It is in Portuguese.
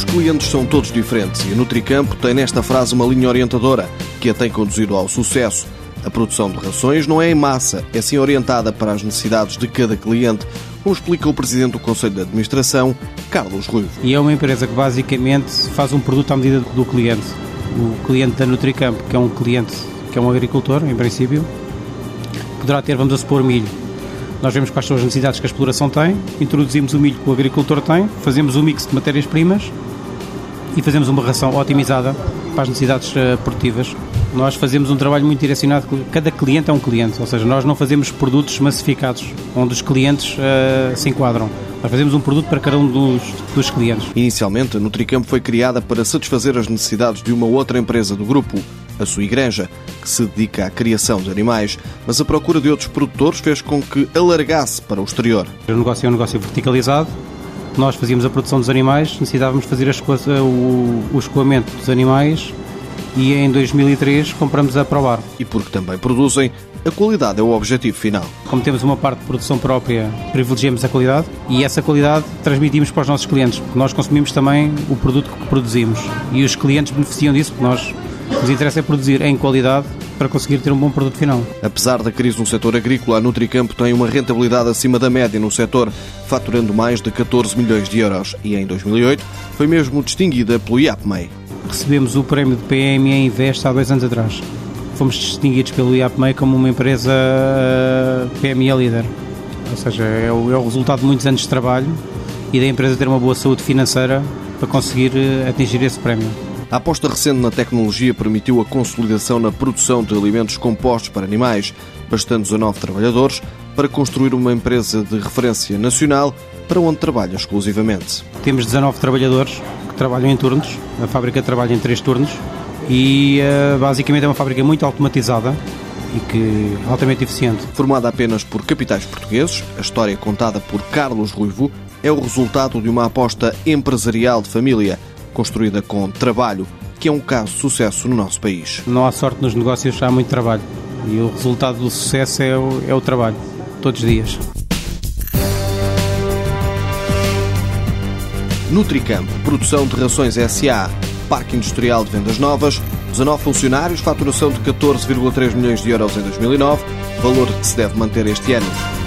Os clientes são todos diferentes e a Nutricampo tem nesta frase uma linha orientadora que a tem conduzido ao sucesso. A produção de rações não é em massa, é sim orientada para as necessidades de cada cliente, como explica o Presidente do Conselho de Administração, Carlos Ruivo. E é uma empresa que basicamente faz um produto à medida do cliente. O cliente da Nutricampo, que é um cliente que é um agricultor, em princípio, poderá ter, vamos a supor, milho. Nós vemos quais são as necessidades que a exploração tem, introduzimos o milho que o agricultor tem, fazemos um mix de matérias-primas e fazemos uma ração otimizada para as necessidades uh, produtivas. Nós fazemos um trabalho muito direcionado, cada cliente é um cliente, ou seja, nós não fazemos produtos massificados, onde os clientes uh, se enquadram. Nós fazemos um produto para cada um dos, dos clientes. Inicialmente, a Nutricampo foi criada para satisfazer as necessidades de uma outra empresa do grupo, a sua igreja, que se dedica à criação de animais, mas a procura de outros produtores fez com que alargasse para o exterior. O negócio é um negócio verticalizado. Nós fazíamos a produção dos animais, necessitávamos fazer o, o escoamento dos animais e em 2003 compramos a Probar. E porque também produzem, a qualidade é o objetivo final. Como temos uma parte de produção própria, privilegiamos a qualidade e essa qualidade transmitimos para os nossos clientes, porque nós consumimos também o produto que produzimos e os clientes beneficiam disso, porque nós nos interessa é produzir em qualidade para conseguir ter um bom produto final. Apesar da crise no setor agrícola, a Nutricampo tem uma rentabilidade acima da média no setor, faturando mais de 14 milhões de euros e em 2008 foi mesmo distinguida pelo IAPMEI. Recebemos o prémio de PME Invest há dois anos atrás. Fomos distinguidos pelo IAPMEI como uma empresa eh, PME líder. Ou seja, é o, é o resultado de muitos anos de trabalho e da empresa ter uma boa saúde financeira para conseguir eh, atingir esse prémio. A aposta recente na tecnologia permitiu a consolidação na produção de alimentos compostos para animais, bastando 19 trabalhadores, para construir uma empresa de referência nacional para onde trabalha exclusivamente. Temos 19 trabalhadores que trabalham em turnos, a fábrica trabalha em três turnos e uh, basicamente é uma fábrica muito automatizada e que altamente eficiente. Formada apenas por capitais portugueses, a história contada por Carlos Ruivo é o resultado de uma aposta empresarial de família construída com trabalho, que é um caso de sucesso no nosso país. Não há sorte nos negócios, há muito trabalho. E o resultado do sucesso é o, é o trabalho, todos os dias. Nutricampo, produção de rações SA, Parque Industrial de Vendas Novas, 19 funcionários, faturação de 14,3 milhões de euros em 2009, valor que se deve manter este ano.